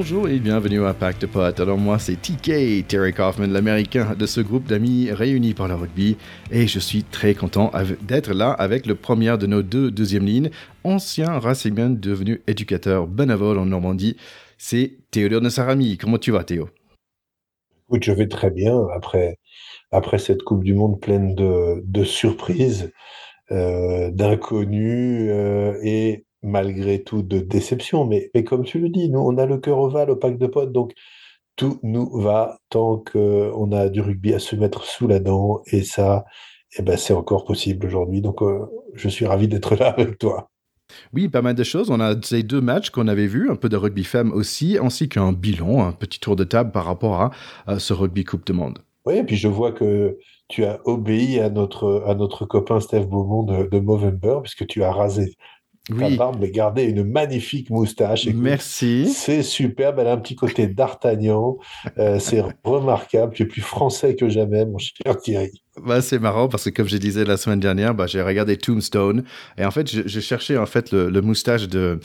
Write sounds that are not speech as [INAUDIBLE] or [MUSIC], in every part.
Bonjour et bienvenue à Pack de Potes. Alors moi c'est TK, Terry Kaufman, l'américain de ce groupe d'amis réunis par le rugby et je suis très content d'être là avec le premier de nos deux deuxième lignes, ancien racingman devenu éducateur bénévole en Normandie. C'est Théodore Nassarami. Comment tu vas Théo? Écoute, je vais très bien après, après cette Coupe du Monde pleine de, de surprises, euh, d'inconnus euh, et malgré tout de déception. Mais, mais comme tu le dis, nous, on a le cœur ovale au pack de potes, donc tout nous va tant qu'on a du rugby à se mettre sous la dent. Et ça, eh ben, c'est encore possible aujourd'hui. Donc, euh, je suis ravi d'être là avec toi. Oui, pas mal de choses. On a ces deux matchs qu'on avait vus, un peu de rugby femme aussi, ainsi qu'un bilan, un petit tour de table par rapport à, ce rugby Coupe de Monde. Oui, et puis je vois que tu as obéi à notre, à notre copain Steve Beaumont de, de Movember, puisque tu as rasé oui. barbe, mais garder une magnifique moustache. Merci. C'est superbe. Elle a un petit côté d'Artagnan. Euh, c'est remarquable. Tu es plus français que jamais, mon cher Thierry. Bah, c'est marrant parce que comme je disais la semaine dernière, bah, j'ai regardé Tombstone et en fait, je, cherchais en fait le, moustache de,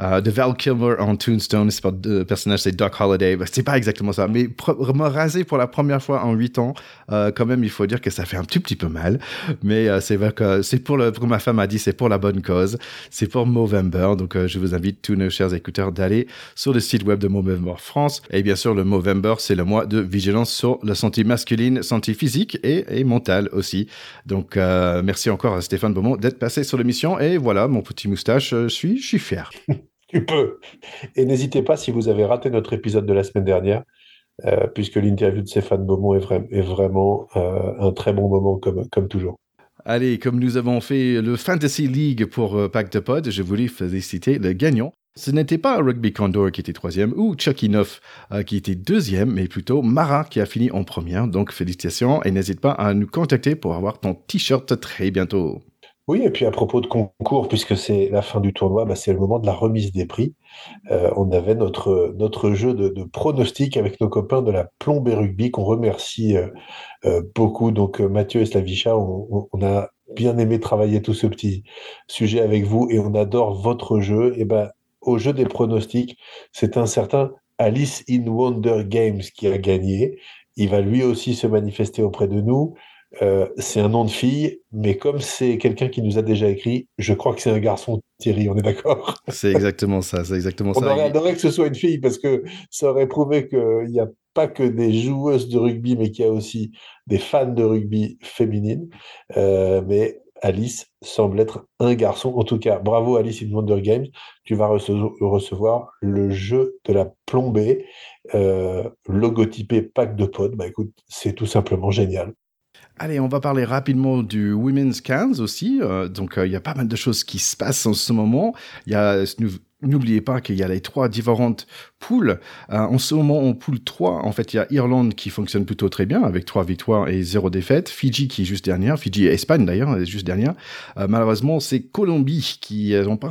euh, de Val Kilmer en Tombstone. C'est pas le personnage, c'est Doc Holliday. Bah, c'est pas exactement ça, mais me raser pour la première fois en huit ans, euh, quand même, il faut dire que ça fait un tout petit peu mal. Mais euh, c'est vrai que c'est pour le, ma femme a dit, c'est pour la bonne cause. C'est pour Movember. Donc, je vous invite tous nos chers écouteurs d'aller sur le site web de Movember France. Et bien sûr, le Movember, c'est le mois de vigilance sur la santé masculine, santé physique et, et mental aussi. Donc, euh, merci encore à Stéphane Beaumont d'être passé sur l'émission. Et voilà, mon petit moustache, euh, je suis, je suis fier. [LAUGHS] tu peux. Et n'hésitez pas, si vous avez raté notre épisode de la semaine dernière, euh, puisque l'interview de Stéphane Beaumont est, est vraiment un très bon moment, comme, comme toujours. Allez, comme nous avons fait le Fantasy League pour Pack de Pod, je voulais féliciter le gagnant. Ce n'était pas Rugby Condor qui était troisième ou Chucky Neuf euh, qui était deuxième, mais plutôt Mara qui a fini en première. Donc félicitations et n'hésite pas à nous contacter pour avoir ton t-shirt très bientôt. Oui, et puis à propos de concours, puisque c'est la fin du tournoi, bah, c'est le moment de la remise des prix. Euh, on avait notre, notre jeu de, pronostic avec nos copains de la Plombée Rugby, qu'on remercie euh, beaucoup. Donc Mathieu et Slavicha, on, a bien aimé travailler tout ce petit sujet avec vous et on adore votre jeu. Et ben, au jeu des pronostics, c'est un certain Alice in Wonder Games qui a gagné. Il va lui aussi se manifester auprès de nous. Euh, c'est un nom de fille, mais comme c'est quelqu'un qui nous a déjà écrit, je crois que c'est un garçon, Thierry, on est d'accord? C'est exactement ça, c'est exactement [LAUGHS] on ça. On aurait adoré que ce soit une fille, parce que ça aurait prouvé qu'il n'y a pas que des joueuses de rugby, mais qu'il y a aussi des fans de rugby féminines. Euh, mais Alice semble être un garçon. En tout cas, bravo Alice in Wonder Games. Tu vas recevoir le jeu de la plombée, euh, logotypé pack de potes. Bah écoute, c'est tout simplement génial. Allez, on va parler rapidement du Women's Cans aussi. Euh, donc, euh, il y a pas mal de choses qui se passent en ce moment. Il y a N'oubliez pas qu'il y a les trois différentes poules. Euh, en ce moment, en poule 3, en fait, il y a Irlande qui fonctionne plutôt très bien avec trois victoires et zéro défaite. Fidji qui est juste dernière. Fidji et Espagne d'ailleurs juste dernière. Euh, malheureusement, c'est Colombie qui n'ont pas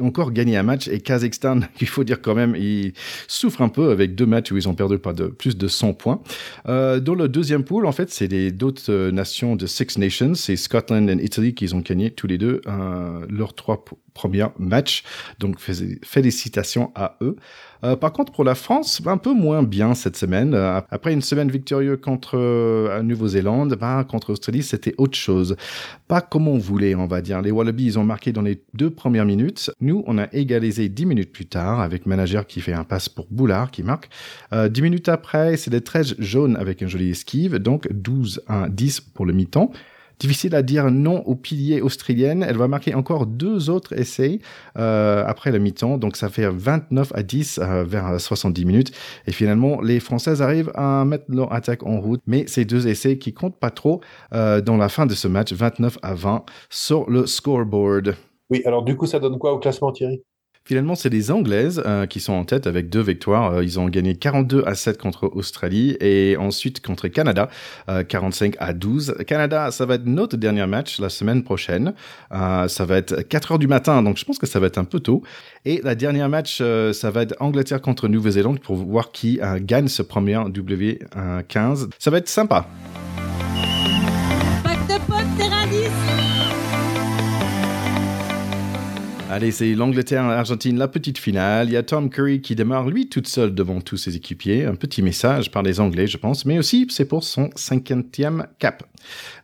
encore gagné un match et Kazakhstan, [LAUGHS] il faut dire quand même, ils souffrent un peu avec deux matchs où ils ont perdu plus de 100 points. Euh, dans le deuxième pool, en fait, c'est d'autres nations de Six Nations. C'est Scotland et Italy qui ont gagné tous les deux leurs trois premier match. Donc félicitations à eux. Par contre, pour la France, un peu moins bien cette semaine. Euh, après une semaine victorieuse contre euh, Nouvelle-Zélande, bah, contre Australie, c'était autre chose. Pas comme on voulait, on va dire. Les Wallabies, ils ont marqué dans les deux premières minutes. Nous, on a égalisé dix minutes plus tard avec manager qui fait un passe pour Boulard qui marque. dix minutes après, c'est des 13 jaunes avec un joli esquive. Donc 12 à 10 pour le mi-temps. Difficile à dire non au pilier australienne. Elle va marquer encore deux autres essais euh, après la mi-temps. Donc ça fait 29 à 10 euh, vers 70 minutes. Et finalement, les Françaises arrivent à mettre leur attaque en route. Mais ces deux essais qui comptent pas trop euh, dans la fin de ce match, 29 à 20 sur le scoreboard. Oui, alors du coup, ça donne quoi au classement, Thierry? Finalement, c'est les Anglaises euh, qui sont en tête avec deux victoires. Euh, ils ont gagné 42 à 7 contre Australie et ensuite contre Canada, 45 euh, à 12. Canada, ça va être notre dernier match la semaine prochaine. ça va être 4 heures du matin, donc je pense que ça va être un peu tôt. Et la dernière match, ça va être Angleterre contre Nouvelle-Zélande pour voir qui gagne ce premier W15. Ça va être sympa. Allez, c'est l'Angleterre-Argentine, la petite finale. Il y a Tom Curry qui démarre, lui, toute seule devant tous ses équipiers. Un petit message par les Anglais, je pense, mais aussi c'est pour son cinquantième cap.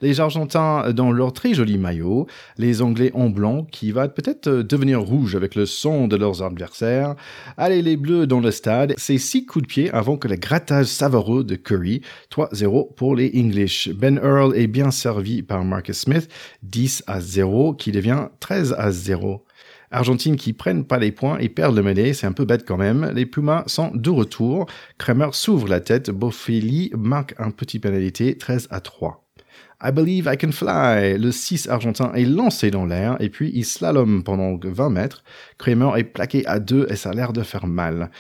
Les Argentins dans leur très joli maillot, les Anglais en blanc qui va peut-être devenir rouge avec le son de leurs adversaires. Allez, les Bleus dans le stade, c'est six coups de pied avant que le grattage savoureux de Curry. 3-0 pour les English. Ben Earl est bien servi par Marcus Smith, 10 à 0, qui devient 13 à 0. Argentine qui prennent pas les points et perdent le mêlée, c'est un peu bête quand même. Les Pumas sont de retour. Kramer s'ouvre la tête, Boffelli marque un petit pénalité, 13 à 3. I Believe I Can Fly. Le 6 argentin est lancé dans l'air et puis il slalom pendant 20 mètres. Kramer est plaqué à 2 et ça a l'air de faire mal.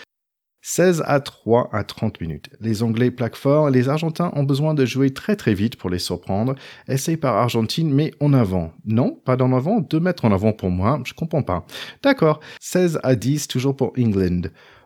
16 à 3 à 30 minutes. Les Anglais plaquent fort, les Argentins ont besoin de jouer très très vite pour les surprendre. Essai par Argentine, mais en avant. Non, pas d'en avant, 2 mètres en avant pour moi, je comprends pas. D'accord, 16 à 10, toujours pour England.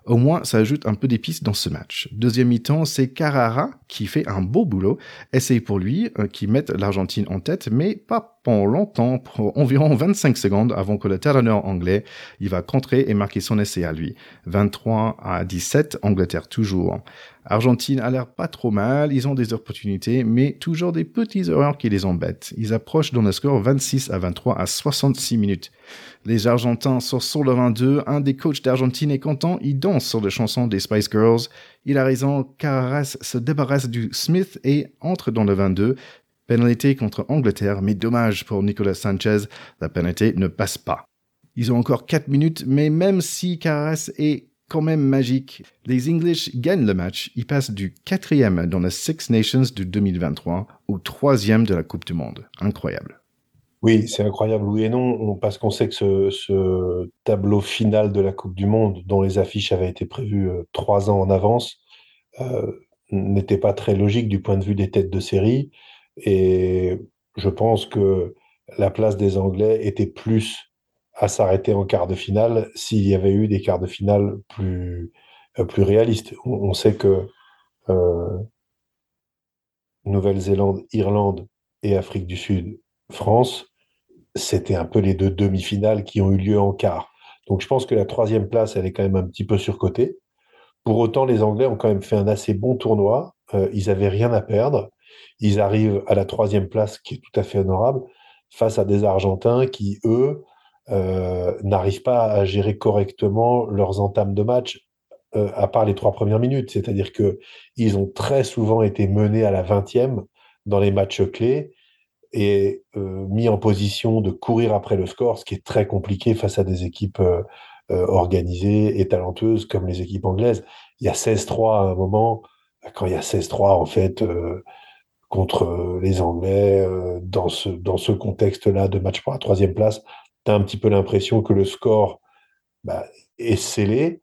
Au moins, ça ajoute un peu d'épices dans ce match. Deuxième mi-temps, c'est Carrara qui fait un beau boulot. Essai pour lui, euh, qui met l'Argentine en tête, mais pas pendant longtemps, pour environ 25 secondes avant que le talonneur anglais, il va contrer et marquer son essai à lui. 23 à 17, Angleterre toujours. Argentine a l'air pas trop mal, ils ont des opportunités, mais toujours des petites erreurs qui les embêtent. Ils approchent dans le score 26 à 23 à 66 minutes. Les Argentins sortent sur le 22, un des coachs d'Argentine est content, il danse sur les chansons des Spice Girls. Il a raison, Carras se débarrasse du Smith et entre dans le 22. Pénalité contre Angleterre, mais dommage pour Nicolas Sanchez, la pénalité ne passe pas. Ils ont encore 4 minutes, mais même si Carras est quand même magique. Les English gagnent le match. Ils passent du quatrième dans la Six Nations de 2023 au troisième de la Coupe du Monde. Incroyable. Oui, c'est incroyable, oui et non, parce qu'on sait que ce, tableau final de la Coupe du Monde, dont les affiches avaient été prévues euh, trois ans en avance, euh, n'était pas très logique du point de vue des têtes de série. Et je pense que la place des Anglais était plus à s'arrêter en quart de finale s'il y avait eu des quarts de finale plus, euh, plus réalistes. On, sait que euh, Nouvelle-Zélande, Irlande et Afrique du Sud, France, c'était un peu les deux demi-finales qui ont eu lieu en quart. Donc je pense que la troisième place, elle est quand même un petit peu surcotée. Pour autant, les Anglais ont quand même fait un assez bon tournoi. Euh, ils n'avaient rien à perdre. Ils arrivent à la troisième place, qui est tout à fait honorable, face à des Argentins qui, eux, euh, n'arrivent pas à gérer correctement leurs entames de match, euh, à part les trois premières minutes. C'est-à-dire qu'ils ont très souvent été menés à la 20e dans les matchs clés et euh, mis en position de courir après le score, ce qui est très compliqué face à des équipes organisées et talentueuses comme les équipes anglaises. Il y a 16-3 à un moment. Quand il y a 16-3, en fait, contre les Anglais, dans ce, dans ce contexte-là de match pour la troisième place, tu as un petit peu l'impression que le score bah, est scellé.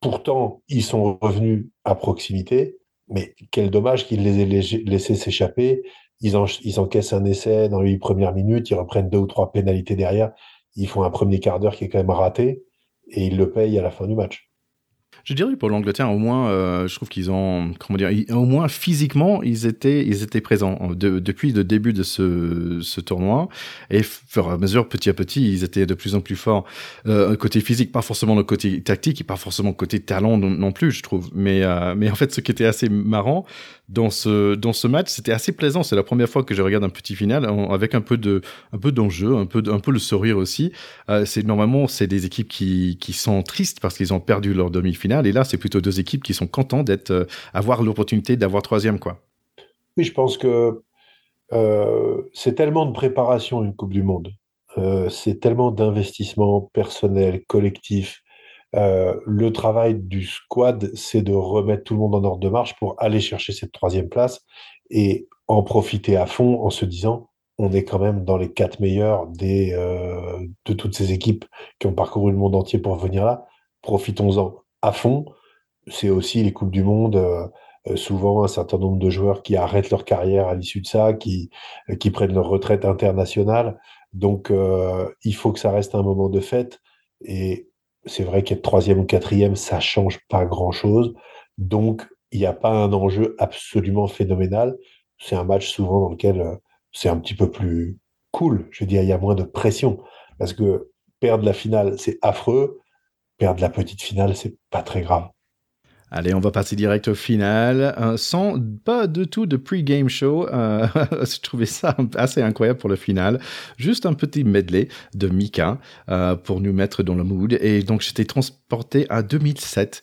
Pourtant, ils sont revenus à proximité, mais quel dommage qu'ils les aient laissés s'échapper. Ils, ils, encaissent un essai dans les huit premières minutes, ils reprennent deux ou trois pénalités derrière, ils font un premier quart d'heure qui est quand même raté, et ils le payent à la fin du match. Je dirais pour l'Angleterre, au moins, euh, je trouve qu'ils ont, comment dire, au moins physiquement, ils étaient, ils étaient présents depuis le début de ce, ce tournoi. Et fur et à mesure, petit à petit, ils étaient de plus en plus forts. Euh, côté physique, pas forcément le côté tactique, et pas forcément côté talent non, plus, je trouve. Mais, euh, mais en fait, ce qui était assez marrant, dans ce dans ce match, c'était assez plaisant. C'est la première fois que je regarde un petit final avec un peu de un peu d'enjeu, un peu un peu le sourire aussi. Euh, c'est normalement c'est des équipes qui qui sont tristes parce qu'ils ont perdu leur demi-finale et là c'est plutôt deux équipes qui sont contents d'être euh, avoir l'opportunité d'avoir troisième quoi. Oui, je pense que euh, c'est tellement de préparation une Coupe du Monde. c'est tellement d'investissement personnel, collectif, euh, le travail du squad, c'est de remettre tout le monde en ordre de marche pour aller chercher cette troisième place et en profiter à fond en se disant on est quand même dans les quatre meilleurs des, euh, de toutes ces équipes qui ont parcouru le monde entier pour venir là. Profitons-en à fond. C'est aussi les Coupes du Monde. Euh, souvent un certain nombre de joueurs qui arrêtent leur carrière à l'issue de ça, qui, qui prennent leur retraite internationale. Donc, il faut que ça reste un moment de fête. Et c'est vrai qu'être troisième ou quatrième, ça change pas grand-chose. Donc, il n'y a pas un enjeu absolument phénoménal. C'est un match souvent dans lequel euh, c'est un petit peu plus cool. Je veux dire, il y a moins de pression. Parce que perdre la finale, c'est affreux. Perdre la petite finale, c'est pas très grave. Allez, on va passer direct au final, euh, sans pas du tout de pre-game show. Euh, [LAUGHS] je trouvais ça assez incroyable pour le final. Juste un petit medley de Mika euh, pour nous mettre dans le mood. Et donc, j'étais transporté à 2007,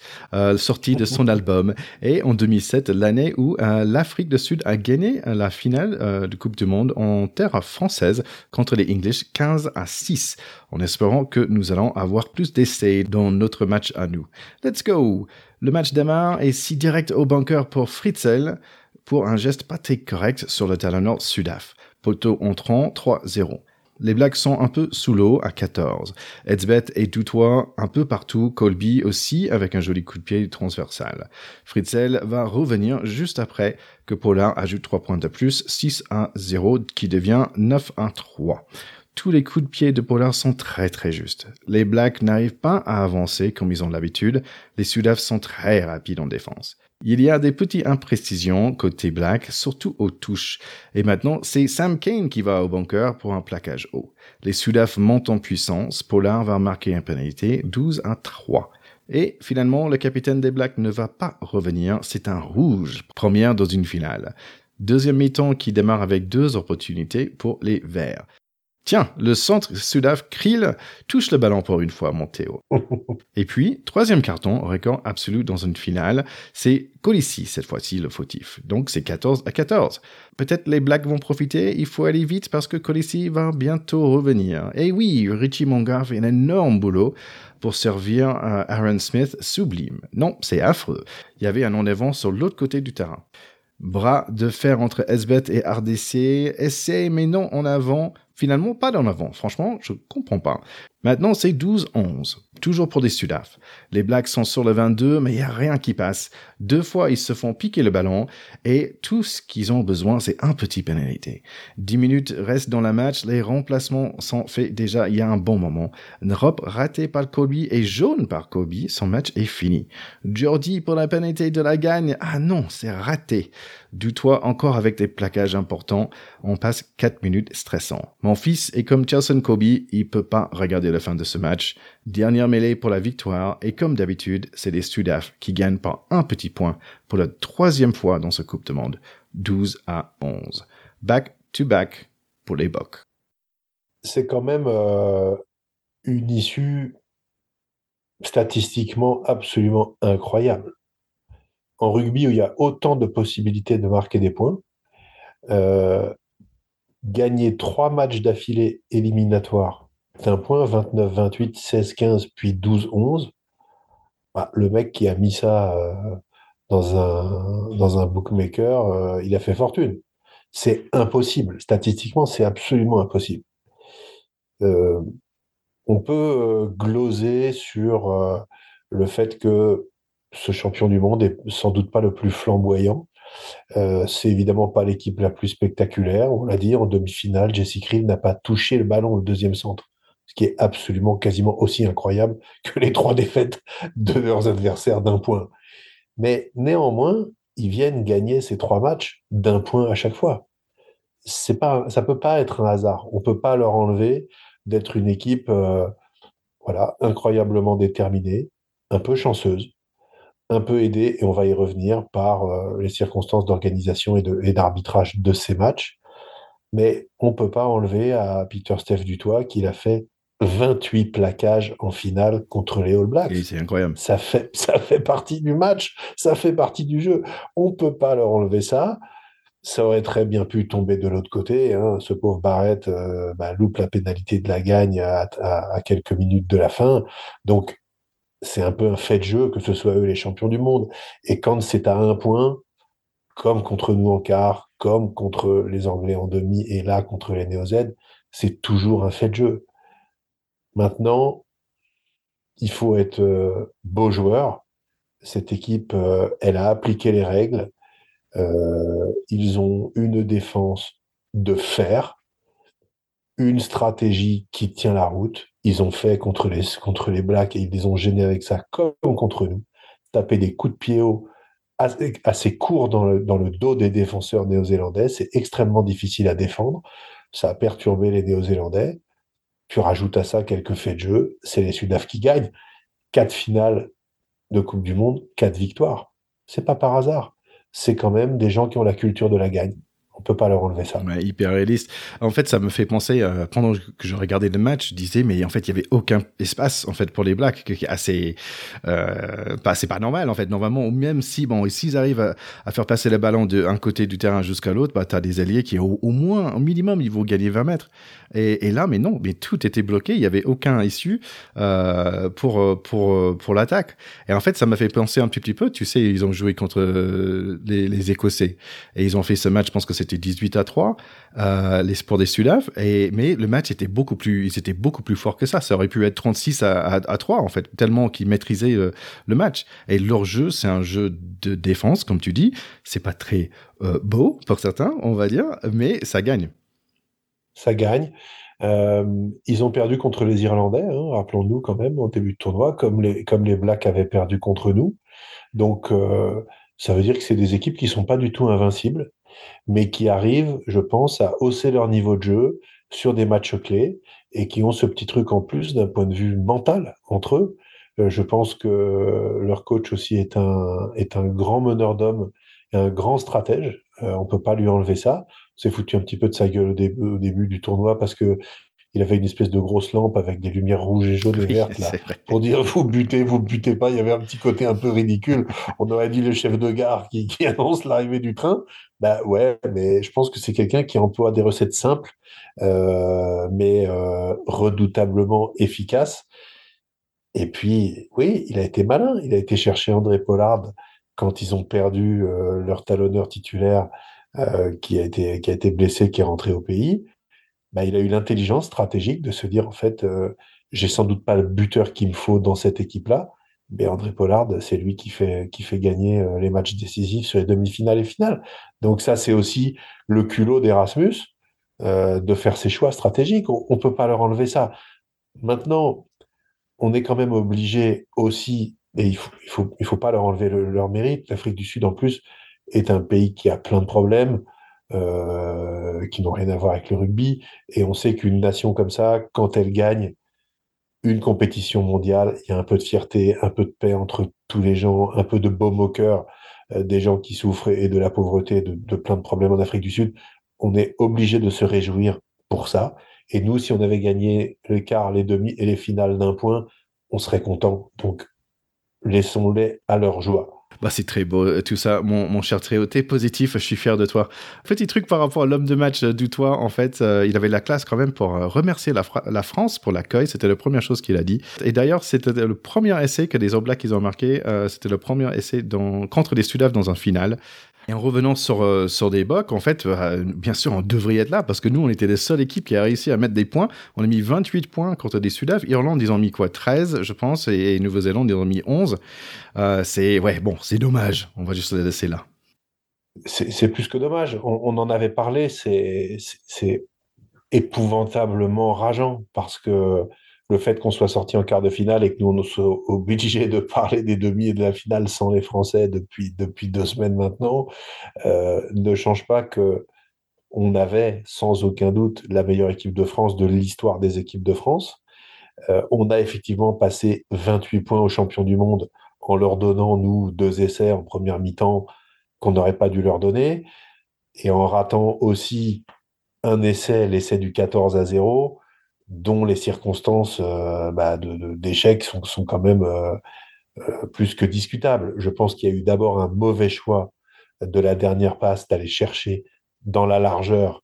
sortie de son album. Et en 2007, l'année où l'Afrique du Sud a gagné la finale de Coupe du Monde en terre française contre les English 15 à 6, en espérant que nous allons avoir plus d'essais dans notre match à nous. Let's go! Le match démarre et si direct au bunker pour Fritzel pour un geste pas très correct sur le talon nord Sudaf. Poteau entrant 3-0. Les Blacks sont un peu sous l'eau à 14. Edsbeth et Doutois un peu partout, Colby aussi avec un joli coup de pied transversal. Fritzel va revenir juste après que Pollard ajoute 3 points de plus, 6 0 qui devient 9 3 tous les coups de pied de Pollard sont très très justes. Les Blacks n'arrivent pas à avancer comme ils ont l'habitude. Les Sudaf sont très rapides en défense. Il y a des petites imprécisions côté Black, surtout aux touches. Et maintenant, c'est Sam Kane qui va au bunker pour un plaquage haut. Les Sudaf montent en puissance. Pollard va marquer une pénalité 12 à 3. Et finalement, le capitaine des Blacks ne va pas revenir. C'est un rouge, première dans une finale. Deuxième mi-temps qui démarre avec deux opportunités pour les Verts. Tiens, le centre Sudaf Krill touche le ballon pour une fois, mon Théo. [LAUGHS] Et puis, troisième carton, record absolu dans une finale, c'est Colissi, cette fois-ci, le fautif. Donc, c'est 14 à 14. Peut-être les Blacks vont profiter, il faut aller vite parce que Colissi va bientôt revenir. Et oui, Richie Mongar fait un énorme boulot pour servir à Aaron Smith sublime. Non, c'est affreux. Il y avait un en-avant sur l'autre côté du terrain. Bras de fer entre SBET et RDC, essai mais non en avant, Finalement, pas d'en avant. Franchement, je comprends pas. Maintenant, c'est 12-11. Toujours pour des Sudaf. Les Blacks sont sur le 22, mais il n'y a rien qui passe. Deux fois, ils se font piquer le ballon et tout ce qu'ils ont besoin, c'est un petit pénalité. Dix minutes restent dans la match. Les remplacements sont faits déjà il y a un bon moment. Rob raté par Kobe et jaune par Kobe. Son match est fini. Jordi pour la pénalité de la gagne. Ah non, c'est raté. Du toit encore avec des plaquages importants. On passe quatre minutes stressants. Mon fils est comme Chelsea Kobe. Il peut pas regarder la fin de ce match. Dernière mêlée pour la victoire et comme d'habitude, c'est les Sudaf qui gagnent par un petit point pour la troisième fois dans ce Coupe de Monde, 12 à 11. Back to back pour les Bocs. C'est quand même euh, une issue statistiquement absolument incroyable. En rugby où il y a autant de possibilités de marquer des points, euh, gagner trois matchs d'affilée éliminatoires un point, 29, 28, 16, 15, puis 12, 11. Bah, le mec qui a mis ça euh, dans, un, dans un bookmaker, euh, il a fait fortune. C'est impossible. Statistiquement, c'est absolument impossible. Euh, on peut gloser sur le fait que ce champion du monde est sans doute pas le plus flamboyant. c'est évidemment pas l'équipe la plus spectaculaire. On l'a dit en demi-finale, Jesse Krill n'a pas touché le ballon au deuxième centre ce qui est absolument quasiment aussi incroyable que les trois défaites de leurs adversaires d'un point. Mais néanmoins, ils viennent gagner ces trois matchs d'un point à chaque fois. C'est pas, ça peut pas être un hasard. On peut pas leur enlever d'être une équipe, euh, voilà, incroyablement déterminée, un peu chanceuse, un peu aidée, et on va y revenir par euh, les circonstances d'organisation et d'arbitrage de, ces matchs. Mais on peut pas enlever à Peter Steph Dutoit qu'il a fait 28 plaquages en finale contre les All Blacks. c'est incroyable. Ça fait, ça fait partie du match, ça fait partie du jeu. On ne peut pas leur enlever ça. Ça aurait très bien pu tomber de l'autre côté. Hein. Ce pauvre Barrett euh, bah, loupe la pénalité de la gagne à, à, quelques minutes de la fin. Donc, c'est un peu un fait de jeu que ce soit eux les champions du monde. Et quand c'est à un point, comme contre nous en quart, comme contre les Anglais en demi et là contre les Néo-Z, c'est toujours un fait de jeu. Maintenant, il faut être euh, beau joueur. Cette équipe, euh, elle a appliqué les règles. Euh, ils ont une défense de fer, une stratégie qui tient la route. Ils ont fait contre les, contre les Blacks et ils les ont gênés avec ça comme contre nous. Taper des coups de pied haut assez, courts dans le, dans le dos des défenseurs néo-zélandais. C'est extrêmement difficile à défendre. Ça a perturbé les néo-zélandais Tu rajoutes à ça quelques faits de jeu, c'est les Sudaf qui gagnent. Quatre finales de Coupe du Monde, quatre victoires. C'est pas par hasard. C'est quand même des gens qui ont la culture de la gagne on peut pas leur enlever ça. hyper réaliste. En fait, ça me fait penser euh, pendant que je regardais le match, je disais mais en fait il y avait aucun espace en fait pour les Blacks, assez, euh, c'est pas normal en fait. Normalement, même si bon, s'ils arrivent à, faire passer le ballon d'un côté du terrain jusqu'à l'autre, bah t'as des alliés qui au, moins au minimum ils vont gagner 20 mètres. Et, là, mais non, mais tout était bloqué, il y avait aucun issue euh, pour pour pour l'attaque. Et en fait, ça m'a fait penser un petit, peu. Tu sais, ils ont joué contre les, les Écossais et ils ont fait ce match. Je pense que c'est c'était 18 à 3 euh, les sports des Sudaf et mais le match était beaucoup plus ils étaient beaucoup plus forts que ça. Ça aurait pu être 36 à, à, 3 en fait tellement qu'ils maîtrisaient euh, le match. Et leur jeu c'est un jeu de défense comme tu dis. C'est pas très euh, beau pour certains on va dire mais ça gagne. Ça gagne. Ils ont perdu contre les Irlandais, hein, rappelons-nous quand même, au début de tournoi, comme les, comme les Blacks avaient perdu contre nous. Donc, ça veut dire que c'est des équipes qui sont pas du tout invincibles mais qui arrivent, je pense, à hausser leur niveau de jeu sur des matchs clés et qui ont ce petit truc en plus d'un point de vue mental entre eux. Euh, je pense que leur coach aussi est un, est un grand meneur d'hommes et un grand stratège. Euh, on peut pas lui enlever ça. C'est foutu un petit peu de sa gueule au début du tournoi parce que il avait une espèce de grosse lampe avec des lumières rouges et jaunes et vertes là, pour dire vous butez, vous butez pas. Il y avait un petit côté un peu ridicule. On aurait dit le chef de gare qui, qui [LAUGHS] annonce l'arrivée du train. Bah ouais, mais je pense que c'est quelqu'un qui emploie des recettes simples, euh, mais euh, redoutablement efficaces. Et puis, oui, il a été malin. Il a été chercher André Pollard quand ils ont perdu euh, leur talonneur titulaire qui a été qui a été blessé, qui est rentré au pays. Bah, il a eu l'intelligence stratégique de se dire en fait, euh, j'ai sans doute pas le buteur qu'il me faut dans cette équipe-là, mais André Pollard, c'est lui qui fait qui fait gagner euh, les matchs décisifs sur les demi-finales et finales. Donc ça, c'est aussi le culot d'Erasmus euh, de faire ses choix stratégiques. On, on peut pas leur enlever ça. Maintenant, on est quand même obligé aussi, et il il faut il faut pas leur enlever leur mérite. L'Afrique du Sud en plus est un pays qui a plein de problèmes. Euh, qui n'ont rien à voir avec le rugby. Et on sait qu'une nation comme ça, quand elle gagne une compétition mondiale, il y a un peu de fierté, un peu de paix entre tous les gens, un peu de baume au cœur euh, des gens qui souffrent et de la pauvreté, de, plein de problèmes en Afrique du Sud. On est obligé de se réjouir pour ça. Et nous, si on avait gagné le quart, les demi et les finales d'un point, on serait content. Donc, laissons-les à leur joie. Bah, c'est très beau euh, tout ça, mon, cher Tréo. T'es positif, je suis fier de toi. Petit truc par rapport à l'homme de match du toit, en fait, euh, il avait la classe quand même pour euh, remercier la, France pour l'accueil. C'était la première chose qu'il a dit. Et d'ailleurs, c'était le premier essai que les All Blacks ils ont marqué. c'était le premier essai dans, contre les Sudaf dans un final. Et en revenant sur, euh, sur des bocs, en fait, euh, bien sûr, on devrait être là parce que nous, on était les seules équipes qui a réussi à mettre des points. On a mis 28 points contre des Sudaf. Irlande, ils ont mis quoi 13, je pense, et, Nouvelle-Zélande, ils ont mis 11. Euh, c'est, ouais, bon, c'est dommage. On va juste les laisser là. C'est plus que dommage. On, en avait parlé. C'est épouvantablement rageant parce que le fait qu'on soit sorti en quart de finale et que nous on soit obligé de [LAUGHS] parler des demi et de la finale sans les Français depuis depuis deux semaines maintenant euh, ne change pas que on avait sans aucun doute la meilleure équipe de France de l'histoire des équipes de France. Euh, on a effectivement passé 28 points aux champions du monde en leur donnant nous deux essais en première mi-temps qu'on n'aurait pas dû leur donner et en ratant aussi un essai, l'essai du 14 à 0 dont les circonstances euh, bah, d'échec sont, quand même euh, euh, plus que discutables. Je pense qu'il y a eu d'abord un mauvais choix de la dernière passe d'aller chercher dans la largeur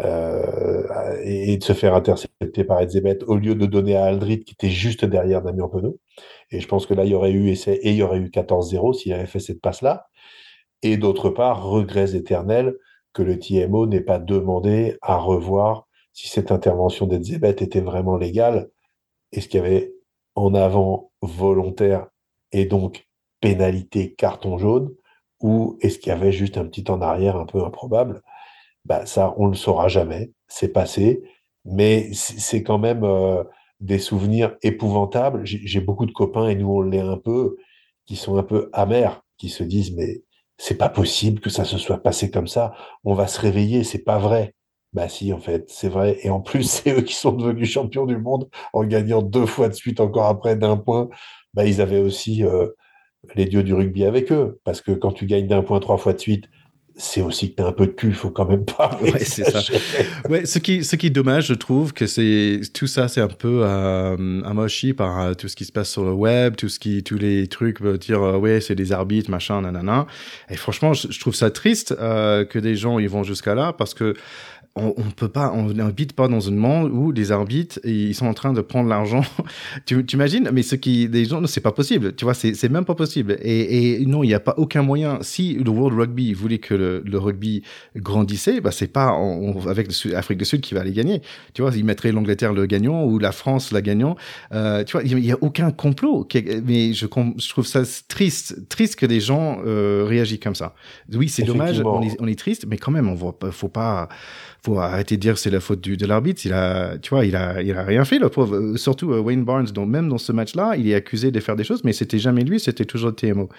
et, de se faire intercepter par Edzebet au lieu de donner à Aldrit qui était juste derrière Damien Penaud. Et je pense que là, il y aurait eu essai et il y aurait eu 14-0 s'il avait fait cette passe-là. Et d'autre part, regrets éternels que le TMO n'ait pas demandé à revoir si cette intervention d'Edzebet était vraiment légale, est-ce qu'il y avait en avant volontaire et donc pénalité carton jaune, ou est-ce qu'il y avait juste un petit en arrière un peu improbable. Bah, Ça, on ne le saura jamais, c'est passé, mais c'est quand même euh, des souvenirs épouvantables. J'ai beaucoup de copains, et nous on l'est un peu, qui sont un peu amers, qui se disent, mais c'est pas possible que ça se soit passé comme ça, on va se réveiller, c'est pas vrai. Bah si, en fait, c'est vrai. Et en plus, [LAUGHS] c'est eux qui sont devenus champions du monde en gagnant deux fois de suite encore après d'un point. Bah, ils avaient aussi euh, les dieux du rugby avec eux. Parce que quand tu gagnes d'un point trois fois de suite, c'est aussi que tu as un peu de cul, faut quand même pas. [LAUGHS] Ouais, c'est ça. Ouais, ce qui, ce qui est dommage, je trouve que c'est tout ça, c'est un peu euh, amochi par euh, tout ce qui se passe sur le web, tout ce qui, tous les trucs veulent dire euh, ouais, c'est des arbitres, machin, nanana. Et franchement, je, je trouve ça triste euh, que des gens ils vont jusqu'à là parce que on, on peut pas, on n'habite pas dans un monde où les arbitres ils sont en train de prendre l'argent. [LAUGHS] tu, tu imagines Mais ce qui, des gens, c'est pas possible. Tu vois, c'est, c'est même pas possible. Et, et non, il n'y a pas aucun moyen. Si le World Rugby voulait que le, le rugby grandissait, bah c'est pas on, avec l'Afrique du Sud qui va aller gagner. Tu vois, ils mettraient l'Angleterre le gagnant ou la France la gagnant. Euh, tu vois, il y, a aucun complot. Mais je, je, trouve ça triste, triste que des gens euh, réagissent comme ça. Oui, c'est dommage. On est, on est triste, mais quand même, on voit, faut pas faut arrêter de dire c'est la faute du, de l'arbitre. Il a, tu vois, il a, il a rien fait, le pauvre. Euh, surtout euh, Wayne Barnes, dont même dans ce match-là, il est accusé de faire des choses, mais c'était jamais lui, c'était toujours le TMO.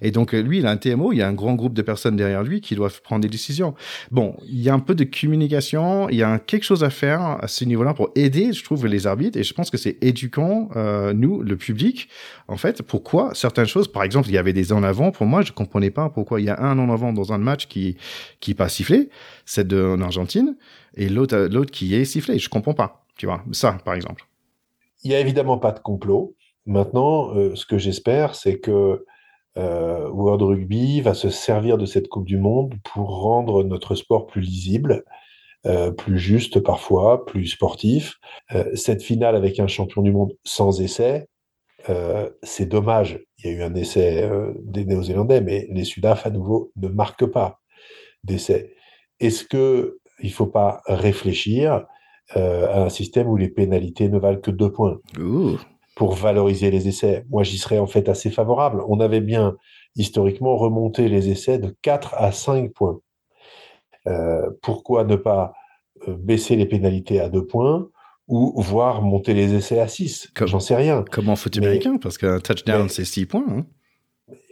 Et donc, euh, lui, il a un TMO, il y a un grand groupe de personnes derrière lui qui doivent prendre des décisions. Bon, il y a un peu de communication, il y a quelque chose à faire à ce niveau-là pour aider, je trouve, les arbitres. Et je pense que c'est éduquant, euh, nous, le public, en fait, pourquoi certaines choses, par exemple, il y avait des en avant, pour moi, je comprenais pas pourquoi il y a un en avant dans un match qui, qui pas sifflé, c'est de, en Argentine et l'autre l'autre qui est sifflé. Je comprends pas, tu vois, ça par exemple. Il y a évidemment pas de complot. Maintenant, euh, ce que j'espère, c'est que euh, World Rugby va se servir de cette Coupe du Monde pour rendre notre sport plus lisible, euh, plus juste parfois, plus sportif. Euh, cette finale avec un champion du monde sans essai, euh, c'est dommage. Il y a eu un essai euh, des Néo-Zélandais, mais les Sudaf à nouveau ne marquent pas d'essai. Est-ce que il ne faut pas réfléchir euh, à un système où les pénalités ne valent que deux points? Ouh. pour valoriser les essais. Moi, j'y serais en fait assez favorable. On avait bien historiquement remonté les essais de 4 à 5 points. Euh, pourquoi ne pas euh, baisser les pénalités à deux points ou voir monter les essais à 6 J'en sais rien. Comme en foot américain, parce qu'un touchdown, c'est 6 points. Hein.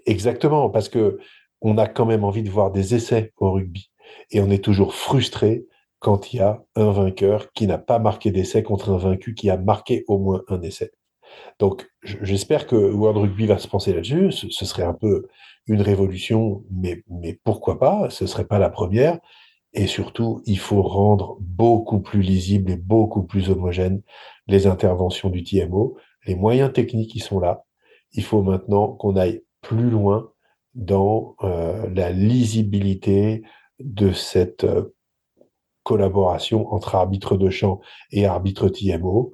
Exactement, parce que on a quand même envie de voir des essais au rugby et on est toujours frustré quand il y a un vainqueur qui n'a pas marqué d'essai contre un vaincu qui a marqué au moins un essai. Donc j'espère que World Rugby va se penser là-dessus. Ce, serait un peu une révolution, mais, mais pourquoi pas? Ce serait pas la première. Et surtout, il faut rendre beaucoup plus lisible et beaucoup plus homogène les interventions du TMO. Les moyens techniques qui sont là. Il faut maintenant qu'on aille plus loin dans euh, la lisibilité, de cette euh, collaboration entre arbitre de champ et arbitre TMO.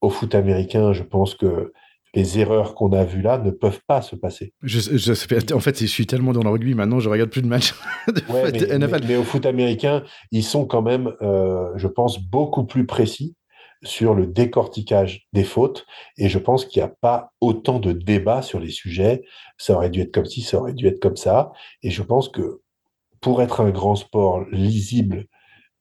Au foot américain, je pense que les erreurs qu'on a vues là ne peuvent pas se passer. Je, je, en fait, je suis tellement dans le rugby maintenant, je regarde plus de matchs [LAUGHS] de ouais, mais, mais, mais, au foot américain, ils sont quand même, euh, je pense, beaucoup plus précis sur le décortiquage des fautes. Et je pense qu'il n'y a pas autant de débats sur les sujets. Ça aurait dû être comme ci, ça aurait dû être comme ça. Et je pense que pour être un grand sport lisible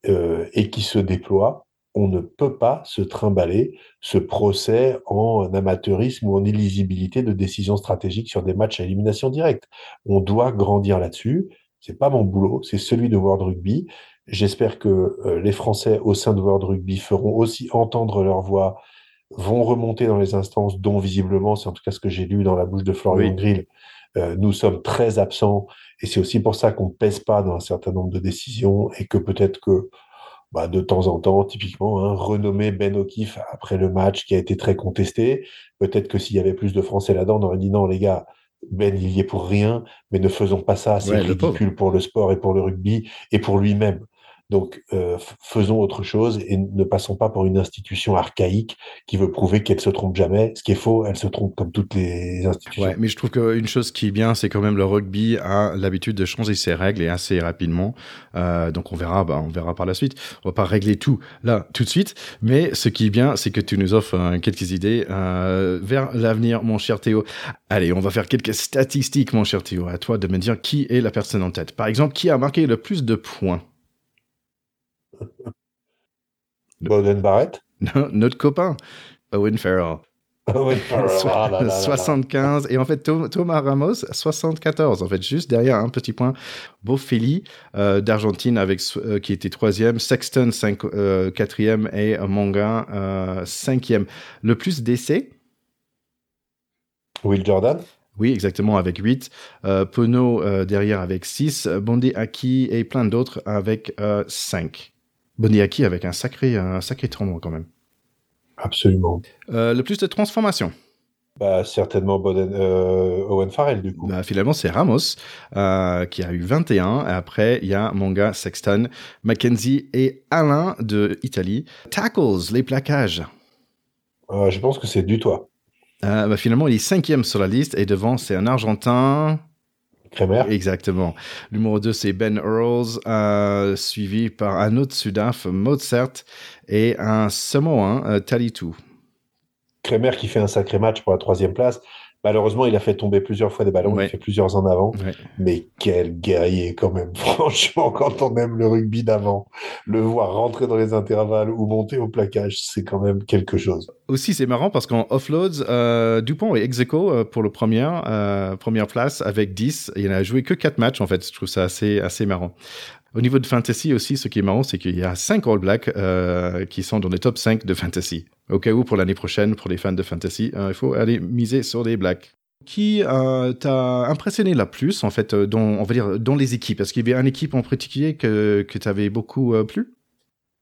euh, et qui se déploie, on ne peut pas se trimballer ce procès en amateurisme ou en illisibilité de décisions stratégiques sur des matchs à élimination directe. On doit grandir là-dessus. C'est pas mon boulot, c'est celui de World Rugby. J'espère que euh, les Français au sein de World Rugby feront aussi entendre leur voix, vont remonter dans les instances dont visiblement, c'est en tout cas ce que j'ai lu dans la bouche de Florian oui. Grill, euh, nous sommes très absents et c'est aussi pour ça qu'on pèse pas dans un certain nombre de décisions et que peut-être que bah, de temps en temps, typiquement, hein, renommer Ben O'Keefe après le match qui a été très contesté, peut-être que s'il y avait plus de Français là-dedans, on aurait dit non les gars, Ben il y est pour rien, mais ne faisons pas ça, c'est ouais, ridicule pour le sport et pour le rugby et pour lui-même. Donc, euh, faisons autre chose et ne passons pas pour une institution archaïque qui veut prouver qu'elle se trompe jamais. Ce qui est faux, elle se trompe comme toutes les institutions. Ouais, mais je trouve qu'une chose qui est bien, c'est quand même le rugby a l'habitude de changer ses règles et assez rapidement. Euh, donc, on verra, bah, on verra par la suite. On va pas régler tout là tout de suite, mais ce qui est bien, c'est que tu nous offres euh, quelques idées euh, vers l'avenir, mon cher Théo. Allez, on va faire quelques statistiques, mon cher Théo. À toi de me dire qui est la personne en tête. Par exemple, qui a marqué le plus de points? [LAUGHS] Bowden Barrett? Non, notre copain, Owen Farrell. [LAUGHS] 75. Ah et en fait, Thomas Ramos, 74. En fait, juste derrière un petit point. Boffelli euh, d'Argentine avec euh, qui était troisième, Sexton 5, euh, quatrième et Manga cinquième. Le plus d'essais? Will Jordan? Oui, exactement, avec 8. Euh, Pono derrière avec 6. Bondi Aki et plein d'autres avec 5. Bondi Aki avec un sacré, un sacré tournoi quand même. Absolument. Euh, le plus de transformations bah, certainement euh, Owen Farrell, du coup. Bah, finalement, c'est Ramos euh, qui a eu 21. Et après, il y a Manga, Sexton, Mackenzie et Alain de Italie. Tackles, les plaquages. je pense que c'est du toit. Bah, finalement, il est cinquième sur la liste et devant, c'est un Argentin. Kremer. Exactement. Numéro 2, c'est Ben Earls, suivi par un autre Sudaf, Mozart, et un Samoan, euh, Talitu. Kremer qui fait un sacré match pour la troisième place. Malheureusement, il a fait tomber plusieurs fois des ballons, il fait plusieurs en avant. Mais quel guerrier quand même. [LAUGHS] Franchement, quand on aime le rugby d'avant, le voir rentrer dans les intervalles ou monter au plaquage, c'est quand même quelque chose. Aussi, c'est marrant parce qu'en offloads, euh, Dupont est ex euh, pour le premier, euh, première place avec 10. Il n'a joué que 4 matchs en fait. Je trouve ça assez, assez marrant. Au niveau de fantasy aussi, ce qui est marrant, c'est qu'il y a 5 All Blacks qui sont dans les top 5 de fantasy. Au cas où, pour l'année prochaine, pour les fans de fantasy, il faut aller miser sur les Blacks qui t'a impressionné la plus, en fait, dire, dans les équipes? Est-ce qu'il y avait une équipe en particulier que, que tu avais beaucoup plu?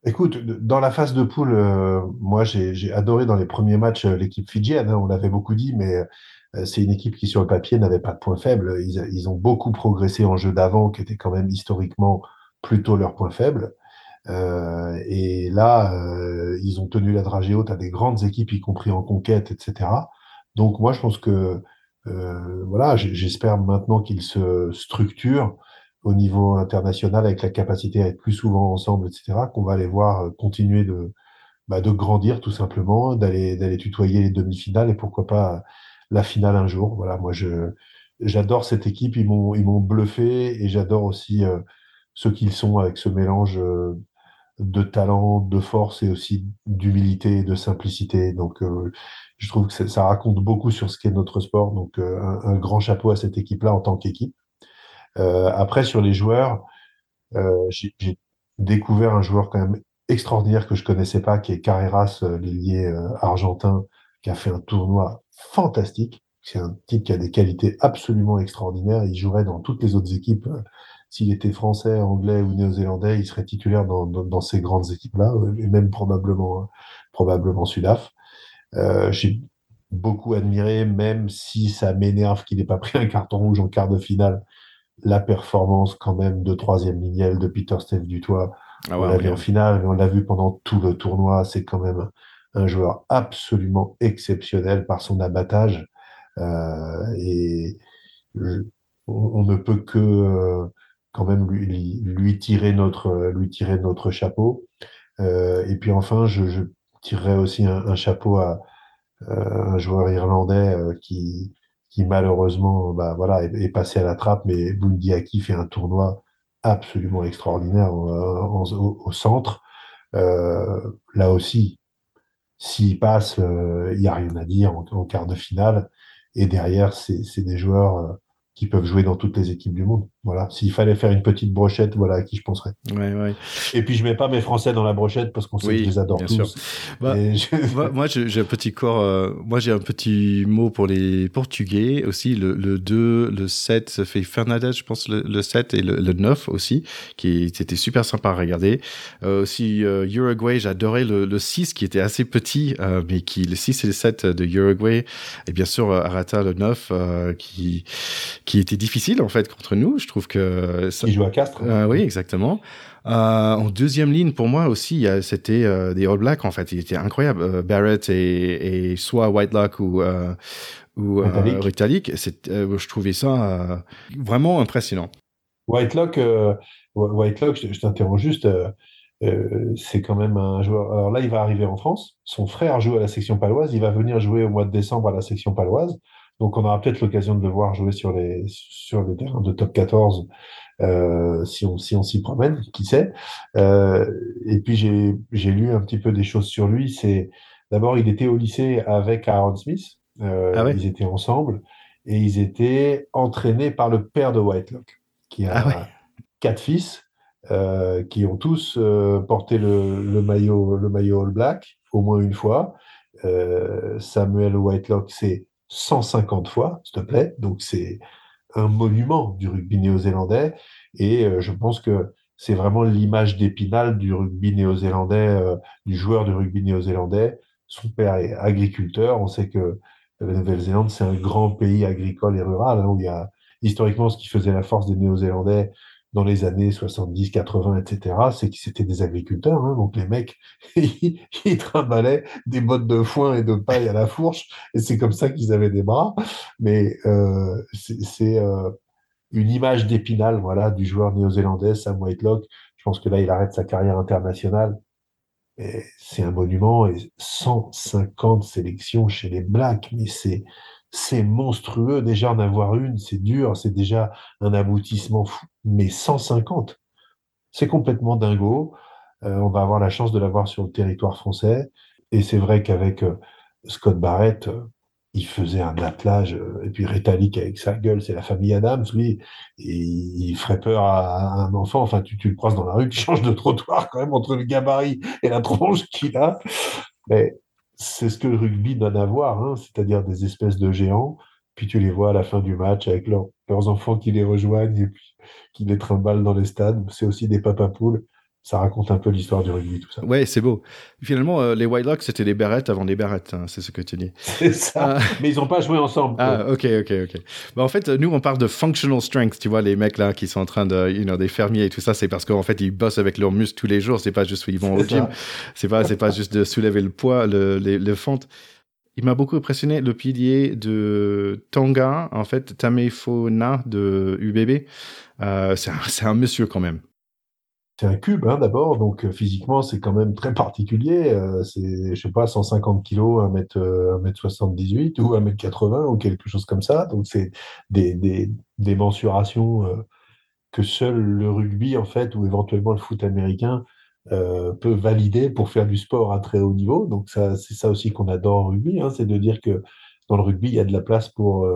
Écoute, dans la phase de poule, euh, moi j'ai adoré dans les premiers matchs euh, l'équipe fidjienne, hein, on l'avait beaucoup dit, mais euh, c'est une équipe qui sur le papier n'avait pas de point faible. Ils, ils, ont beaucoup progressé en jeu d'avant, qui était quand même historiquement plutôt leur point faible. et là, ils ont tenu la dragée haute à des grandes équipes, y compris en conquête, etc. Donc moi je pense que voilà, j'espère maintenant qu'ils se structurent au niveau international avec la capacité à être plus souvent ensemble, etc., qu'on va aller voir euh, continuer de, bah, de grandir tout simplement, d'aller d'aller tutoyer les demi-finales et pourquoi pas la finale un jour. Voilà, moi je j'adore cette équipe, ils m'ont ils m'ont bluffé et j'adore aussi euh, ce qu'ils sont avec ce mélange euh, de talent, de force et aussi d'humilité et de simplicité. Donc je trouve que ça raconte beaucoup sur ce qu'est notre sport. Donc un grand chapeau à cette équipe-là en tant qu'équipe. Euh, après, sur les joueurs, euh, j'ai découvert un joueur quand même extraordinaire que je connaissais pas, qui est Carreras, euh, l'ailier argentin, qui a fait un tournoi fantastique. C'est un type qui a des qualités absolument extraordinaires. Il jouerait dans toutes les autres équipes. S'il était français, anglais ou néo-zélandais, il serait titulaire dans, dans, dans ces grandes équipes-là, et même probablement, probablement Sudaf. Euh, J'ai beaucoup admiré, même si ça m'énerve qu'il n'ait pas pris un carton rouge en quart de finale la performance quand même de troisième lignel de Peter Steve Dutoit. Ah on l'a vu en finale, mais on l'a vu pendant tout le tournoi. C'est quand même un joueur absolument exceptionnel par son abattage. Euh, et on, ne peut que euh, quand même lui, lui, tirer notre, lui tirer notre chapeau. Euh, et puis enfin, je, tirerai aussi un, chapeau à un joueur irlandais qui, qui malheureusement bah, voilà, est, passé à la trappe, mais Bundiaki fait un tournoi absolument extraordinaire au, centre. Euh, là aussi, s'il passe, euh, il n'y a rien à dire en, en, quart de finale. Et derrière, c'est des joueurs euh, qui peuvent jouer dans toutes les équipes du monde. Voilà. S'il fallait faire une petite brochette, voilà à qui je penserais. Ouais, ouais. Et puis je mets pas mes Français dans la brochette parce qu'on sait que je les adore tous. Bah, moi, j'ai un petit corps. Euh, moi, j'ai un petit mot pour les Portugais aussi. Le, le 2, le 7, ça fait Fernandez, je pense, le, le 7 et le, le 9 aussi, qui était super sympa à regarder. Euh, aussi euh, Uruguay, j'adorais le, le 6 qui était assez petit, euh, mais qui le 6 et le 7 de Uruguay. Et bien sûr, Arata le 9 qui qui était difficile en fait contre nous. Je trouve que ça... il joue à Castres. Euh, oui, exactement. Euh, en deuxième ligne, pour moi aussi, c'était euh, des All Blacks en fait. Il était incroyable. Euh, Barrett et, et, soit Whitelock ou ou Ritalik. je trouvais ça vraiment impressionnant. Whitelock, Whitelock, je, je t'interromps juste. c'est quand même un joueur. Alors là, il va arriver en France. Son frère joue à la section paloise. Il va venir jouer au mois de décembre à la section paloise. Donc, on aura peut-être l'occasion de le voir jouer sur les, sur les terrains de top 14 euh, si on si on s'y promène, qui sait. Euh, et puis j'ai j'ai lu un petit peu des choses sur lui. C'est D'abord, il était au lycée avec Aaron Smith. Ah ils étaient ensemble et ils étaient entraînés par le père de Whitelock, qui a ah quatre fils, qui ont tous porté le, le, maillot, le maillot All Black au moins une fois. Samuel Whitelock, c'est 150 fois, s'il te plaît. Donc c'est un monument du rugby néo-zélandais. Et je pense que c'est vraiment l'image d'épinal du rugby néo-zélandais, euh, du joueur de rugby néo-zélandais. Son père est agriculteur. On sait que la Nouvelle-Zélande, c'est un grand pays agricole et rural, hein, où il y a historiquement ce qui faisait la force des Néo-Zélandais dans les années 70, 80, etc., c'est qu'ils étaient des agriculteurs. Hein, donc les mecs, [LAUGHS] ils, ils des bottes de foin et de paille à la fourche, et c'est comme ça qu'ils avaient des bras. Mais euh, c'est euh, une image d'épinal voilà, du joueur néo-zélandais, Sam Whitelock. Je pense que là, il arrête sa carrière internationale. C'est un monument et 150 sélections chez les Blacks, mais c'est c'est monstrueux. Déjà en avoir une, c'est dur, c'est déjà un aboutissement fou. Mais 150, c'est complètement dingo. Euh, on va avoir la chance de l'avoir sur le territoire français. Et c'est vrai qu'avec euh, Scott Barrett, euh, il faisait un attelage, et puis Rétalique avec sa gueule, c'est la famille Adams, lui, il ferait peur à, un enfant, enfin, tu, tu le croises dans la rue, tu [LAUGHS] changes de trottoir quand même entre le gabarit et la tronche qu'il a, mais c'est ce que le rugby donne à voir, hein, c'est-à-dire des espèces de géants, puis tu les vois à la fin du match avec leurs enfants qui les rejoignent et qui les trimballent dans les stades, c'est aussi des papapoules, ça raconte un peu l'histoire du rugby, tout ça. Ouais, c'est beau. Finalement, euh, les White c'était des Barrettes avant les Barrettes, hein, c'est ce que tu dis. C'est ça. Ah. Mais ils n'ont pas joué ensemble. Ah, ok, ok, ok. Bah, en fait, nous, on parle de functional strength, tu vois, les mecs là qui sont en train de, you know, des fermiers et tout ça, c'est parce qu'en fait, ils bossent avec leurs muscles tous les jours. C'est pas juste ils vont au gym. C'est pas, c'est pas juste de soulever le poids, le, le fente. Il m'a beaucoup impressionné le pilier de Tonga, en fait, Tamefona de UBB. Euh, c'est un monsieur quand même. C'est un cube, hein, d'abord, donc euh, physiquement, c'est quand même très particulier. Euh, c'est, je sais pas, 150 kilos, 1 mètre, 1 mètre 78 ou 1 mètre 80 ou quelque chose comme ça. Donc, c'est des, des, des mensurations euh, que seul le rugby, en fait, ou éventuellement le foot américain peut valider pour faire du sport à très haut niveau. Donc, ça, c'est ça aussi qu'on adore au rugby, hein, c'est de dire que dans le rugby, il y a de la place pour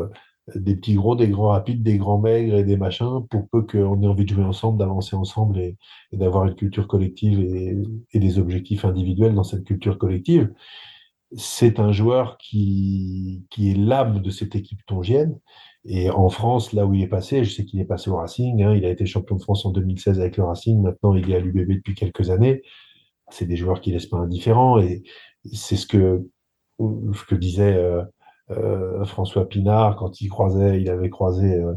des petits gros, des grands rapides, des grands maigres et des machins, pour peu qu'on ait envie de jouer ensemble, d'avancer ensemble et, d'avoir une culture collective et, des objectifs individuels dans cette culture collective. C'est un joueur qui, qui est l'âme de cette équipe tongienne. Et en France, là où il est passé, je sais qu'il est passé au Racing, hein, il a été champion de France en 2016 avec le Racing, maintenant il est à l'UBB depuis quelques années. C'est des joueurs qui laissent pas indifférents et c'est ce que, ce que disait euh, euh, François Pinard, quand il croisait, il avait croisé euh,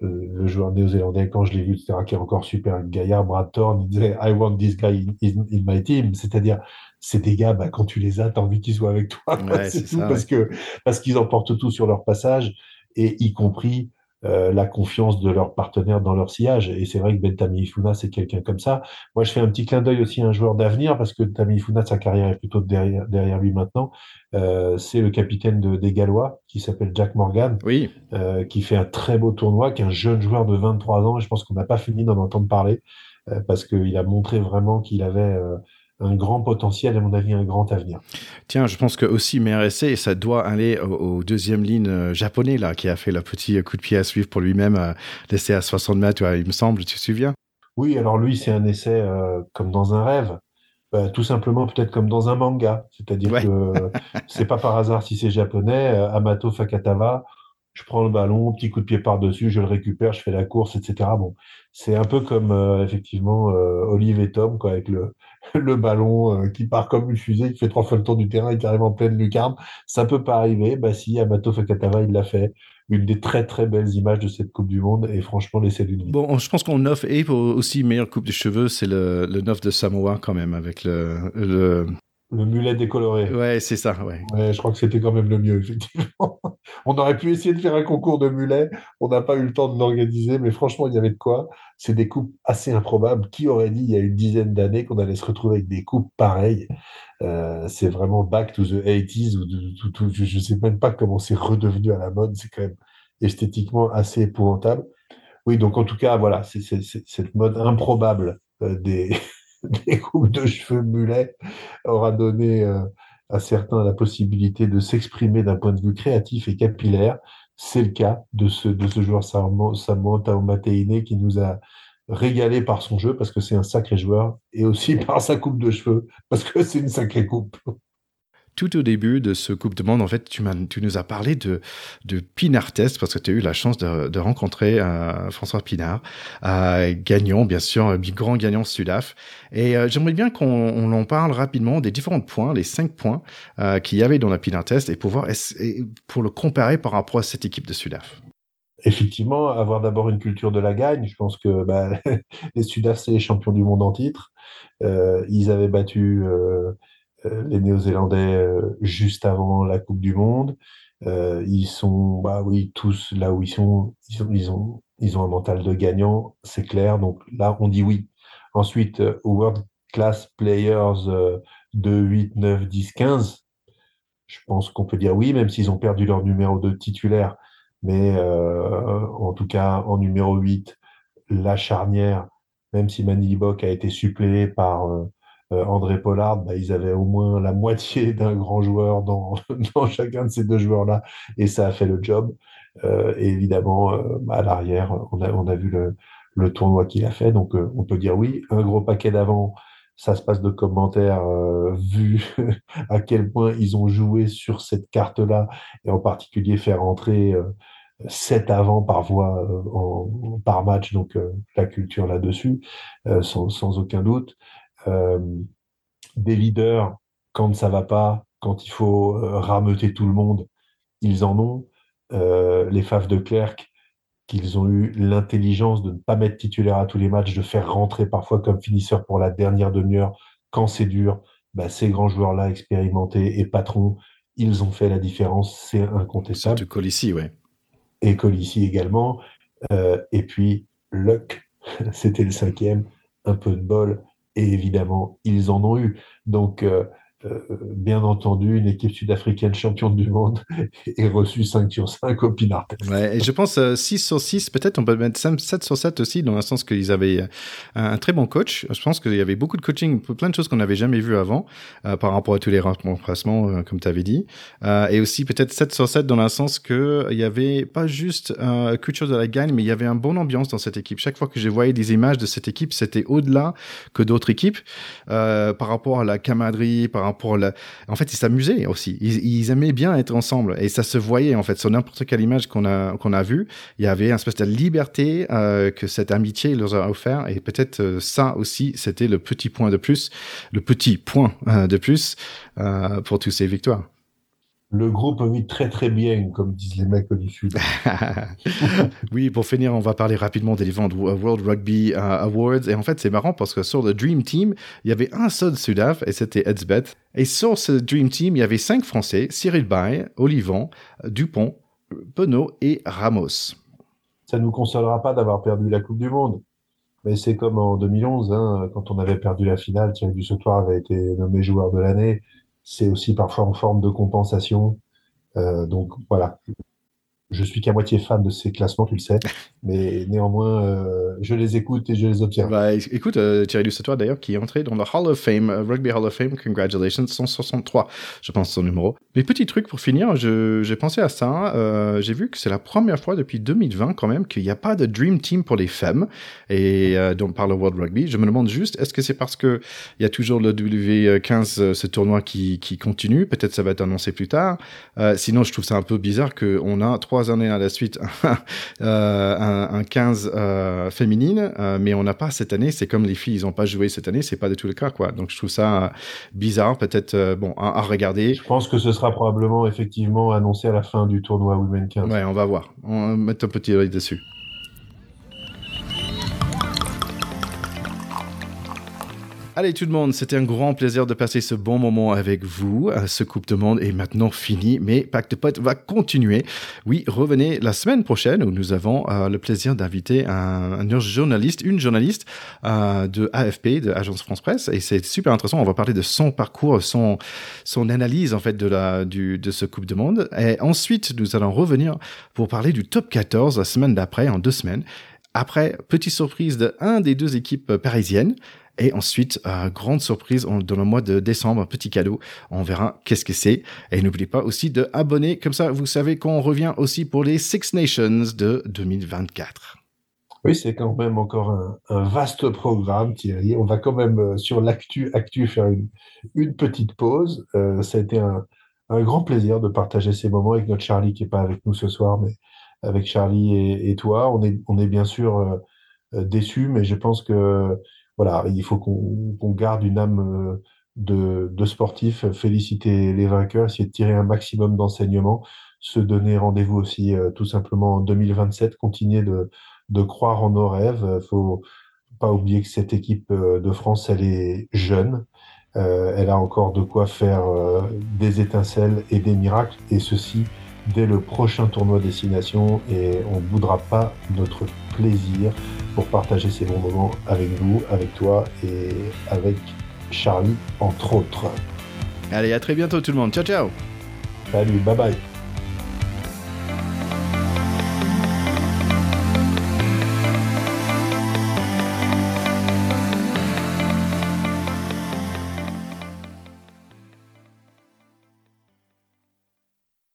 le joueur néo-zélandais quand je l'ai vu, etc., qui est encore super gaillard, Brad Thorne, il disait I want this guy in, my team, c'est-à-dire c'est des gars, bah, quand tu les as, t'as envie qu'ils soient avec toi, [LAUGHS] c'est tout, parce que parce qu'ils emportent tout sur leur passage et y compris euh, la confiance de leurs partenaires dans leur sillage. Et c'est vrai que Ben Ifuna, c'est quelqu'un comme ça. Moi, je fais un petit clin d'œil aussi à un joueur d'avenir, parce que Ifuna, sa carrière est plutôt derrière, derrière lui maintenant. Euh, c'est le capitaine de, des Gallois, qui s'appelle Jack Morgan, oui. euh, qui fait un très beau tournoi, qui est un jeune joueur de 23 ans, et je pense qu'on n'a pas fini d'en entendre parler, euh, parce qu'il a montré vraiment qu'il avait euh, un grand potentiel, à mon avis, un grand avenir. Tiens, je pense que aussi MRSC, ça doit aller au, deuxième ligne euh, japonais, là, qui a fait le petit coup de pied à suivre pour lui-même, euh, laissé à 60 mètres, il me semble, tu te souviens? Oui, alors lui, c'est un essai euh, comme dans un rêve. Bah, tout simplement, peut-être comme dans un manga. C'est-à-dire que c'est pas par hasard si c'est japonais. Amato Fakatawa, je prends le ballon, petit coup de pied par-dessus, je le récupère, je fais la course, etc. Bon, c'est un peu comme effectivement Olive et Tom, quoi, avec le, le ballon euh, qui part comme une fusée, qui fait trois fois le tour du terrain et qui arrive en pleine lucarne. Ça peut pas arriver. Bah si, Amato Fakatava, il l'a fait. Une des très très belles images de cette Coupe du Monde et franchement, l'essai d'une. Bon, je pense qu'on offre et aussi meilleure coupe de cheveux, c'est le, le neuf de Samoa quand même avec le le mulet décoloré. Ouais, c'est ça, ouais. ouais. Je crois que c'était quand même le mieux, effectivement. [LAUGHS] On aurait pu essayer de faire un concours de mulets. On n'a pas eu le temps de l'organiser, mais franchement, il y avait de quoi. C'est des coupes assez improbables. Qui aurait dit il y a une dizaine d'années qu'on allait se retrouver avec des coupes pareilles euh, C'est vraiment back to the 80s. Ou je ne sais même pas comment c'est redevenu à la mode. C'est quand même esthétiquement assez épouvantable. Oui, donc en tout cas, voilà, c'est cette mode improbable euh, des, [LAUGHS] [LAUGHS] des coupes de cheveux mulets aura donné euh, à certains la possibilité de s'exprimer d'un point de vue créatif et capillaire. C'est le cas de ce, de ce joueur Samuel Taumateine qui nous a régalé par son jeu parce que c'est un sacré joueur et aussi [LAUGHS] par sa coupe de cheveux parce que c'est une sacrée coupe tout au début de ce Coupe de Monde, en fait, tu, nous as parlé de, de Pinard Test parce que tu as eu la chance de, rencontrer euh, François Pinard, euh, gagnant, bien sûr, grand gagnant Sudaf. Et euh, j'aimerais bien qu'on en parle rapidement des différents points, les cinq points euh, qu'il y avait dans la Pinard Test et, pouvoir, pour le comparer par rapport à cette équipe de Sudaf effectivement, avoir d'abord une culture de la gagne. Je pense que bah, [LAUGHS] les Sudaf, c'est les champions du monde en titre. Euh, ils avaient battu euh, euh, les Néo-Zélandais euh, juste avant la Coupe du Monde. Euh, ils sont, bah oui, tous là où ils sont, ils, ont, ils ont, ils ont un mental de gagnant, c'est clair. Donc là, on dit oui. Ensuite, World Class Players de 8, 9, 10, 15. Je pense qu'on peut dire oui, même s'ils ont perdu leur numéro de titulaire. Mais en tout cas, en numéro 8, la charnière, même si Manny a été suppléé par euh, André Pollard, bah, ils avaient au moins la moitié [LAUGHS] d'un grand joueur [LAUGHS] dans, chacun de ces deux joueurs-là, et ça a fait le job. Euh, évidemment, euh, à l'arrière, on a, vu le, tournoi qu'il a fait, donc on peut dire oui. Un gros paquet d'avant, ça se passe de commentaires [LAUGHS] vu à quel point ils ont joué sur cette carte-là, et en particulier faire entrer 7 avant par voie par match, donc la culture là-dessus, sans, aucun doute. Euh, des leaders quand ça va pas, quand il faut euh, rameuter tout le monde, ils en ont. Euh, les Faves de Clerc, qu'ils ont eu l'intelligence de ne pas mettre titulaire à tous les matchs, de faire rentrer parfois comme finisseur pour la dernière demi-heure quand c'est dur. Bah, ces grands joueurs-là, expérimentés et patrons, ils ont fait la différence, c'est incontestable. Du Colissi, ouais. Et Colissi également. et puis, Luck, [LAUGHS] c'était le cinquième, un peu de bol, et évidemment, ils en ont eu. Donc, euh, bien entendu, une équipe sud-africaine championne du monde [LAUGHS] est reçue 5 sur 5 au Pinard Ouais, et je pense 6 euh, sur 6, peut-être on peut mettre 7 sur 7 aussi, dans le sens qu'ils avaient euh, un, très bon coach. Je pense qu'il y avait beaucoup de coaching, plein de choses qu'on n'avait jamais vues avant, par rapport à tous les remplacements, comme tu avais dit. et aussi peut-être 7 sur 7 dans le sens qu'il y avait pas juste euh, culture de la gagne, mais il y avait un bon ambiance dans cette équipe. Chaque fois que j'ai voyé des images de cette équipe, c'était au-delà que d'autres équipes, par rapport à la camaraderie, par le. En fait, ils s'amusaient aussi. Ils, aimaient bien être ensemble et ça se voyait en fait sur n'importe quelle image qu'on a qu'on a vue. Il y avait une espèce de liberté euh, que cette amitié leur a offert et peut-être euh, ça aussi c'était le petit point de plus, le petit point euh, de plus pour toutes ces victoires le groupe vit très très bien, comme disent les mecs du Sud. [LAUGHS] oui, pour finir, on va parler rapidement des différents World Rugby euh, Awards. Et en fait, c'est marrant parce que sur le Dream Team, il y avait un seul Sudaf et c'était Edsbeth. Et sur ce Dream Team, il y avait cinq Français, Cyril Bay, Olivon, Dupont, Penaud et Ramos. Ça ne nous consolera pas d'avoir perdu la Coupe du Monde. Mais c'est comme en 2011, hein, quand on avait perdu la finale, Thierry Dussautoir avait été nommé joueur de l'année c'est aussi parfois en forme de compensation. Euh, donc voilà, je suis qu'à moitié fan de ces classements, tu le sais, mais néanmoins, euh, je les écoute et je les observe. Bah, écoute, euh, Thierry Lussatois d'ailleurs, qui est entré dans le Hall of Fame, euh, Rugby Hall of Fame, congratulations, 163, je pense, son numéro. Mais petit truc pour finir, j'ai pensé à ça, euh, j'ai vu que c'est la première fois depuis 2020 quand même qu'il n'y a pas de Dream Team pour les femmes, et euh, donc par le World Rugby. Je me demande juste, est-ce que c'est parce que il y a toujours le W15, ce tournoi qui, qui continue, peut-être ça va être annoncé plus tard. sinon, je trouve ça un peu bizarre qu'on a trois trois années à la suite [LAUGHS] euh, un, 15 euh, féminine, euh, mais on n'a pas cette année. C'est comme les filles, ils n'ont pas joué cette année, c'est pas du tout le cas, quoi. Donc je trouve ça bizarre, peut-être bon à, regarder. Je pense que ce sera probablement effectivement annoncé à la fin du tournoi Women 15. Ouais, on va voir. On va mettre un petit œil dessus. Allez tout le monde, c'était un grand plaisir de passer ce bon moment avec vous. Ce Coupe de Monde est maintenant fini, mais Pacte de va continuer. Oui, revenez la semaine prochaine où nous avons euh, le plaisir d'inviter un, journaliste, une journaliste euh, de AFP, de Agence France Presse, et c'est super intéressant. On va parler de son parcours, son son analyse en fait de la du de ce Coupe de Monde. Et ensuite, nous allons revenir pour parler du Top 14 la semaine d'après, en deux semaines Après, petite surprise de un des deux équipes parisiennes. Et ensuite, euh, grande surprise dans le mois de décembre, un petit cadeau. On verra qu'est-ce que c'est. Et n'oubliez pas aussi de abonner. Comme ça, vous savez qu'on revient aussi pour les Six Nations de 2024. Oui, c'est quand même encore un, vaste programme, Thierry. On va quand même euh, sur l'actu actu faire une, petite pause. Euh, ça a été un, grand plaisir de partager ces moments avec notre Charlie qui n'est pas avec nous ce soir, mais avec Charlie et, toi. On est, on est bien sûr euh, déçus, mais je pense que voilà, il faut qu'on garde une âme de, de, sportif, féliciter les vainqueurs, essayer de tirer un maximum d'enseignements, se donner rendez-vous aussi tout simplement en 2027, continuer de croire en nos rêves. Il faut pas oublier que cette équipe euh, de France, elle est jeune. Euh, elle a encore de quoi faire euh, des étincelles et des miracles, et ceci dès le prochain tournoi Destination. Et on ne boudra pas notre plaisir pour partager ces bons moments avec vous, avec toi et avec Charlie, entre autres. Allez, à très bientôt tout le monde. Ciao, ciao. Salut, bye bye.